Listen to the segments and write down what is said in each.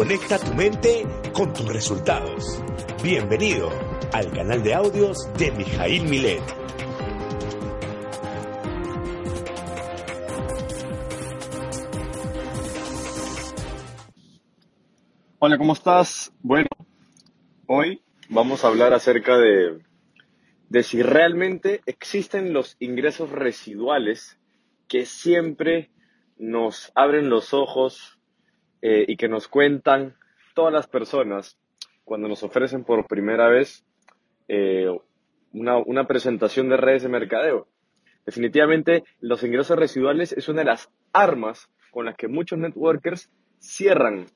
Conecta tu mente con tus resultados. Bienvenido al canal de audios de Mijail Milet. Hola, ¿cómo estás? Bueno, hoy vamos a hablar acerca de, de si realmente existen los ingresos residuales que siempre nos abren los ojos eh, y que nos cuentan todas las personas cuando nos ofrecen por primera vez eh, una, una presentación de redes de mercadeo. Definitivamente, los ingresos residuales es una de las armas con las que muchos networkers cierran,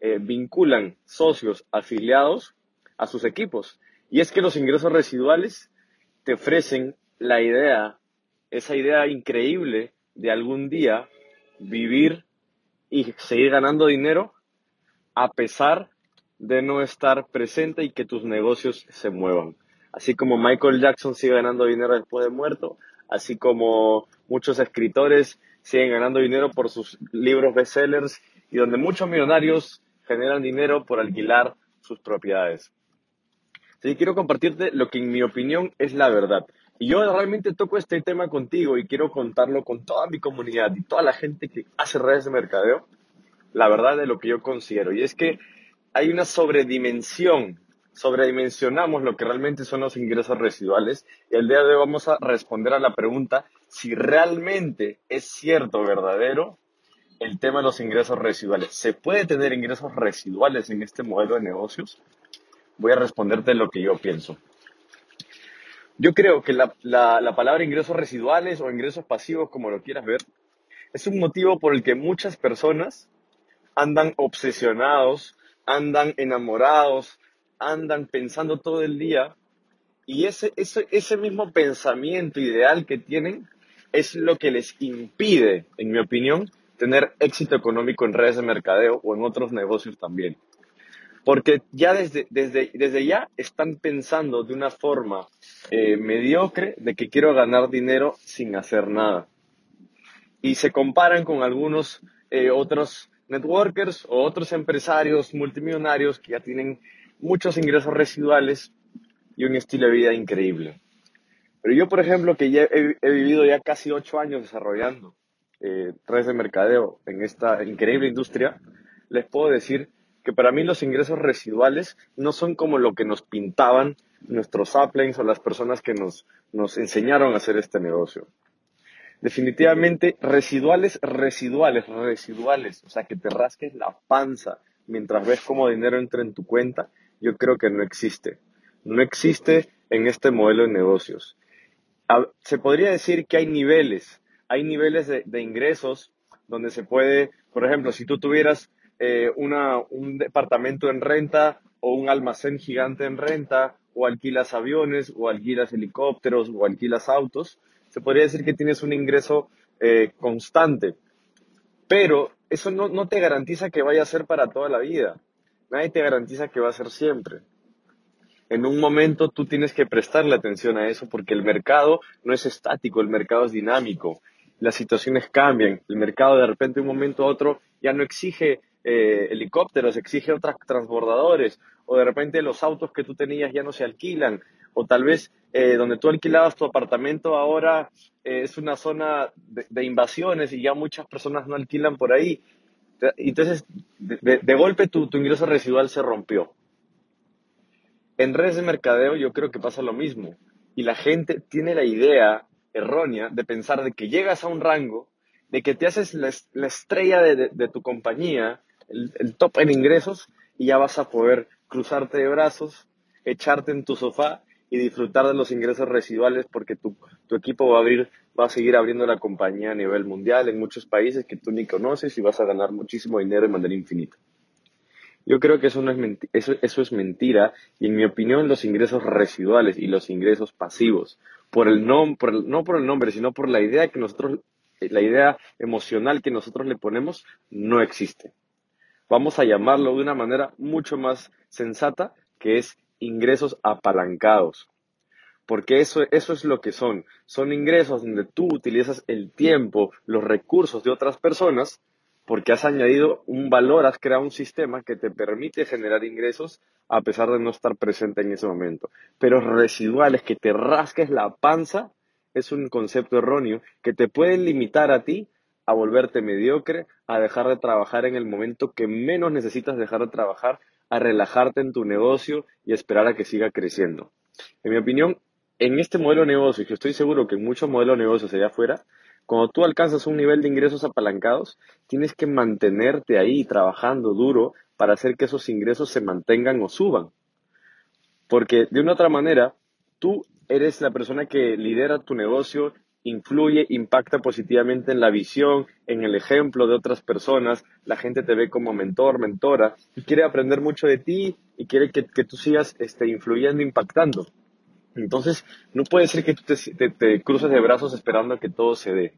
eh, vinculan socios afiliados a sus equipos. Y es que los ingresos residuales te ofrecen la idea, esa idea increíble de algún día vivir y seguir ganando dinero a pesar de no estar presente y que tus negocios se muevan. Así como Michael Jackson sigue ganando dinero después de muerto, así como muchos escritores siguen ganando dinero por sus libros bestsellers y donde muchos millonarios generan dinero por alquilar sus propiedades. Así quiero compartirte lo que en mi opinión es la verdad. Y yo realmente toco este tema contigo y quiero contarlo con toda mi comunidad y toda la gente que hace redes de mercadeo, la verdad de lo que yo considero. Y es que hay una sobredimensión, sobredimensionamos lo que realmente son los ingresos residuales. Y el día de hoy vamos a responder a la pregunta si realmente es cierto, verdadero, el tema de los ingresos residuales. ¿Se puede tener ingresos residuales en este modelo de negocios? Voy a responderte lo que yo pienso. Yo creo que la, la, palabra ingresos residuales o ingresos pasivos, como lo quieras ver, es un motivo por el que muchas personas andan obsesionados, andan enamorados, andan pensando todo el día y ese, ese, ese mismo pensamiento ideal que tienen es lo que les impide, en mi opinión, tener éxito económico en redes de mercadeo o en otros negocios también. Porque ya desde, desde, desde ya están pensando de una forma eh, mediocre de que quiero ganar dinero sin hacer nada. Y se comparan con algunos eh, otros networkers o otros empresarios multimillonarios que ya tienen muchos ingresos residuales y un estilo de vida increíble. Pero yo, por ejemplo, que ya he, vivido ya casi ocho años desarrollando eh, redes de mercadeo en esta increíble industria, les puedo decir que para mí los ingresos residuales no son como lo que nos pintaban nuestros uplines o las personas que nos, nos enseñaron a hacer este negocio. Definitivamente, residuales, residuales, residuales, o sea, que te rasques la panza mientras ves cómo dinero entra en tu cuenta, yo creo que no existe. No existe en este modelo de negocios. Se podría decir que hay niveles, hay niveles de, de ingresos donde se puede, por ejemplo, si tú tuvieras eh, una, un departamento en renta o un almacén gigante en renta o alquilas aviones o alquilas helicópteros o alquilas autos, se podría decir que tienes un ingreso eh, constante. Pero eso no, no te garantiza que vaya a ser para toda la vida. Nadie te garantiza que va a ser siempre. En un momento tú tienes que prestarle atención a eso porque el mercado no es estático, el mercado es dinámico. Las situaciones cambian. El mercado de repente de un momento a otro ya no exige eh, helicópteros, exige otros transbordadores, o de repente los autos que tú tenías ya no se alquilan, o tal vez eh, donde tú alquilabas tu apartamento ahora eh, es una zona de, invasiones y ya muchas personas no alquilan por ahí. Entonces, de, golpe tu, tu ingreso residual se rompió. En redes de mercadeo yo creo que pasa lo mismo. Y la gente tiene la idea errónea de pensar de que llegas a un rango, de que te haces la, estrella de, de, tu compañía, el, top en ingresos y ya vas a poder cruzarte de brazos, echarte en tu sofá y disfrutar de los ingresos residuales porque tu, tu, equipo va a abrir, va a seguir abriendo la compañía a nivel mundial en muchos países que tú ni conoces y vas a ganar muchísimo dinero de manera infinita. Yo creo que eso, no es, eso, eso es mentira y en mi opinión los ingresos residuales y los ingresos pasivos, por el por no por el nombre, sino por la idea que nosotros, la idea emocional que nosotros le ponemos, no existe vamos a llamarlo de una manera mucho más sensata, que es ingresos apalancados. Porque eso, eso es lo que son. Son ingresos donde tú utilizas el tiempo, los recursos de otras personas porque has añadido un valor, has creado un sistema que te permite generar ingresos a pesar de no estar presente en ese momento. Pero residuales, que te rasques la panza, es un concepto erróneo que te puede limitar a ti a volverte mediocre, a dejar de trabajar en el momento que menos necesitas dejar de trabajar, a relajarte en tu negocio y esperar a que siga creciendo. En mi opinión, en este modelo de negocio, y que estoy seguro que en muchos modelos de negocios allá afuera, cuando tú alcanzas un nivel de ingresos apalancados, tienes que mantenerte ahí trabajando duro para hacer que esos ingresos se mantengan o suban. Porque de una otra manera, tú eres la persona que lidera tu negocio, influye, impacta positivamente en la visión, en el ejemplo de otras personas, la gente te ve como mentor, mentora, y quiere aprender mucho de ti y quiere que, tú sigas este, influyendo, impactando. Entonces, no puede ser que tú te, cruces de brazos esperando a que todo se dé.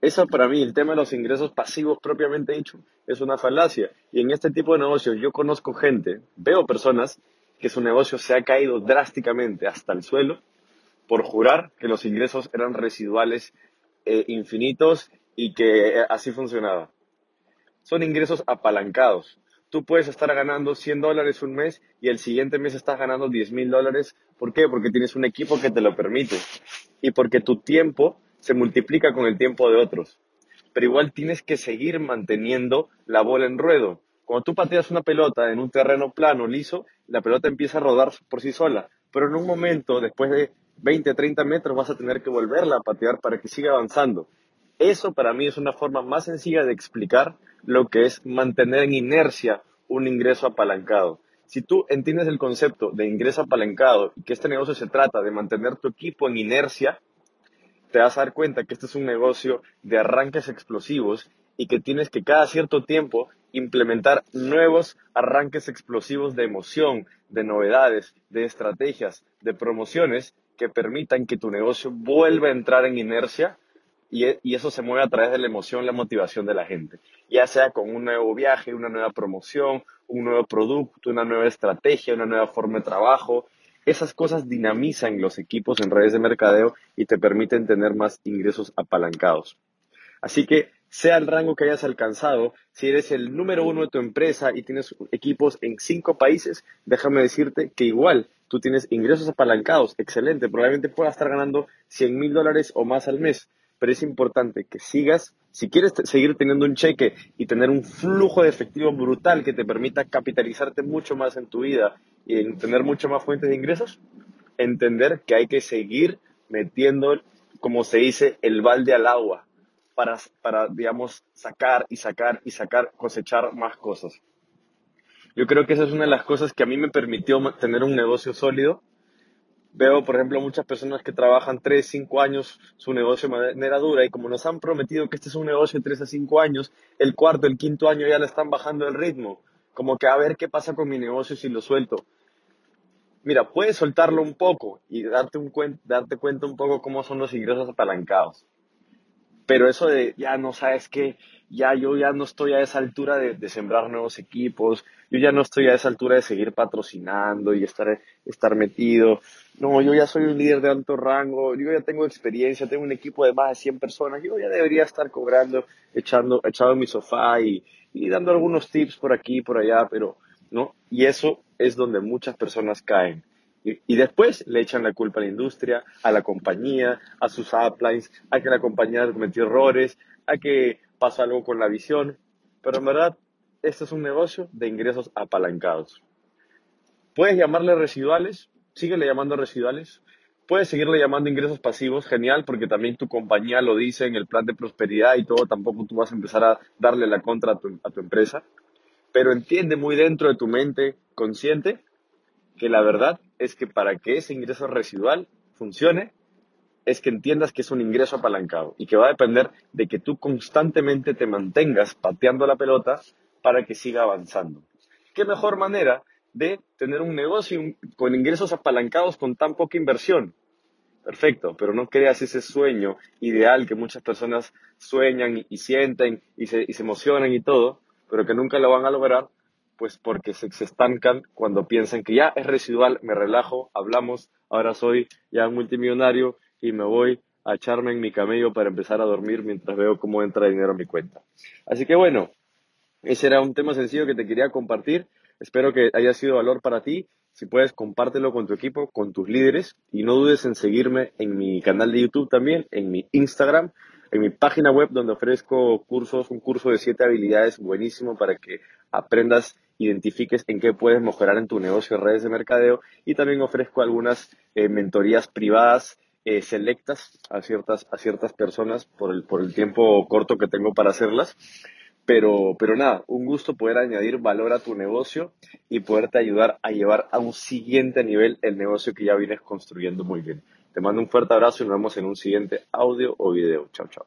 Eso para mí, el tema de los ingresos pasivos propiamente dicho, es una falacia. Y en este tipo de negocios yo conozco gente, veo personas que su negocio se ha caído drásticamente hasta el suelo por jurar que los ingresos eran residuales e infinitos y que eh, así funcionaba. Son ingresos apalancados tú puedes estar ganando 100 dólares un mes y el siguiente mes estás ganando 10 mil dólares. ¿Por qué? Porque tienes un equipo que te lo permite y porque tu tiempo se multiplica con el tiempo de otros. Pero igual tienes que seguir manteniendo la bola en ruedo. Cuando tú pateas una pelota en un terreno plano, liso, la pelota empieza a rodar por sí sola. Pero en un momento, después de 20, 30 metros, vas a tener que volverla a patear para que siga avanzando. Eso para mí es una forma más sencilla de explicar lo que es mantener en inercia un ingreso apalancado. Si tú entiendes el concepto de ingreso apalancado y que este negocio se trata de mantener tu equipo en inercia, te vas a dar cuenta que este es un negocio de arranques explosivos y que tienes que cada cierto tiempo implementar nuevos arranques explosivos de emoción, de novedades, de estrategias, de promociones que permitan que tu negocio vuelva a entrar en inercia e, y, eso se mueve a través de la emoción, la motivación de la gente, ya sea con un nuevo viaje, una nueva promoción, un nuevo producto, una nueva estrategia, una nueva forma de trabajo. Esas cosas dinamizan los equipos en redes de mercadeo y te permiten tener más ingresos apalancados. Así que sea el rango que hayas alcanzado, si eres el número uno de tu empresa y tienes equipos en cinco países, déjame decirte que igual tú tienes ingresos apalancados, excelente, probablemente puedas estar ganando 100 mil dólares o más al mes pero es importante que sigas, si quieres seguir teniendo un cheque y tener un flujo de efectivo brutal que te permita capitalizarte mucho más en tu vida y tener mucho más fuentes de ingresos, entender que hay que seguir metiendo, como se dice, el balde al agua para, para, digamos, sacar y sacar y sacar, cosechar más cosas. Yo creo que esa es una de las cosas que a mí me permitió tener un negocio sólido Veo, por ejemplo, muchas personas que trabajan 3, 5 años su negocio de manera dura y como nos han prometido que este es un negocio de 3 a 5 años, el cuarto, el quinto año ya le están bajando el ritmo. Como que a ver qué pasa con mi negocio si lo suelto. Mira, puedes soltarlo un poco y darte, un darte cuenta un poco cómo son los ingresos apalancados. Pero eso de ya no sabes qué, ya yo ya no estoy a esa altura de, sembrar nuevos equipos, yo ya no estoy a esa altura de seguir patrocinando y estar, estar metido. No, yo ya soy un líder de alto rango, yo ya tengo experiencia, tengo un equipo de más de 100 personas, yo ya debería estar cobrando, echando, echado en mi sofá y, y dando algunos tips por aquí y por allá, pero no. Y eso es donde muchas personas caen y, después le echan la culpa a la industria, a la compañía, a sus uplines, a que la compañía cometió errores, a que pasó algo con la visión. Pero en verdad, este es un negocio de ingresos apalancados. Puedes llamarle residuales, síguele llamando residuales. Puedes seguirle llamando ingresos pasivos, genial, porque también tu compañía lo dice en el plan de prosperidad y todo, tampoco tú vas a empezar a darle la contra a tu, a tu empresa. Pero entiende muy dentro de tu mente consciente que la verdad es que para que ese ingreso residual funcione, es que entiendas que es un ingreso apalancado y que va a depender de que tú constantemente te mantengas pateando la pelota para que siga avanzando. ¿Qué mejor manera de tener un negocio con ingresos apalancados con tan poca inversión? Perfecto, pero no creas ese sueño ideal que muchas personas sueñan y, sienten y se, y se emocionan y todo, pero que nunca lo van a lograr pues porque se, estancan cuando piensan que ya es residual, me relajo, hablamos, ahora soy ya multimillonario y me voy a echarme en mi camello para empezar a dormir mientras veo cómo entra dinero a mi cuenta. Así que bueno, ese era un tema sencillo que te quería compartir. Espero que haya sido valor para ti. Si puedes, compártelo con tu equipo, con tus líderes y no dudes en seguirme en mi canal de YouTube también, en mi Instagram, en mi página web donde ofrezco cursos, un curso de siete habilidades buenísimo para que aprendas, identifiques en qué puedes mejorar en tu negocio de redes de mercadeo y también ofrezco algunas eh, mentorías privadas eh, selectas a ciertas, a ciertas personas por el, por el tiempo corto que tengo para hacerlas. Pero, pero nada, un gusto poder añadir valor a tu negocio y poderte ayudar a llevar a un siguiente nivel el negocio que ya vienes construyendo muy bien. Te mando un fuerte abrazo y nos vemos en un siguiente audio o video. Chao, chao.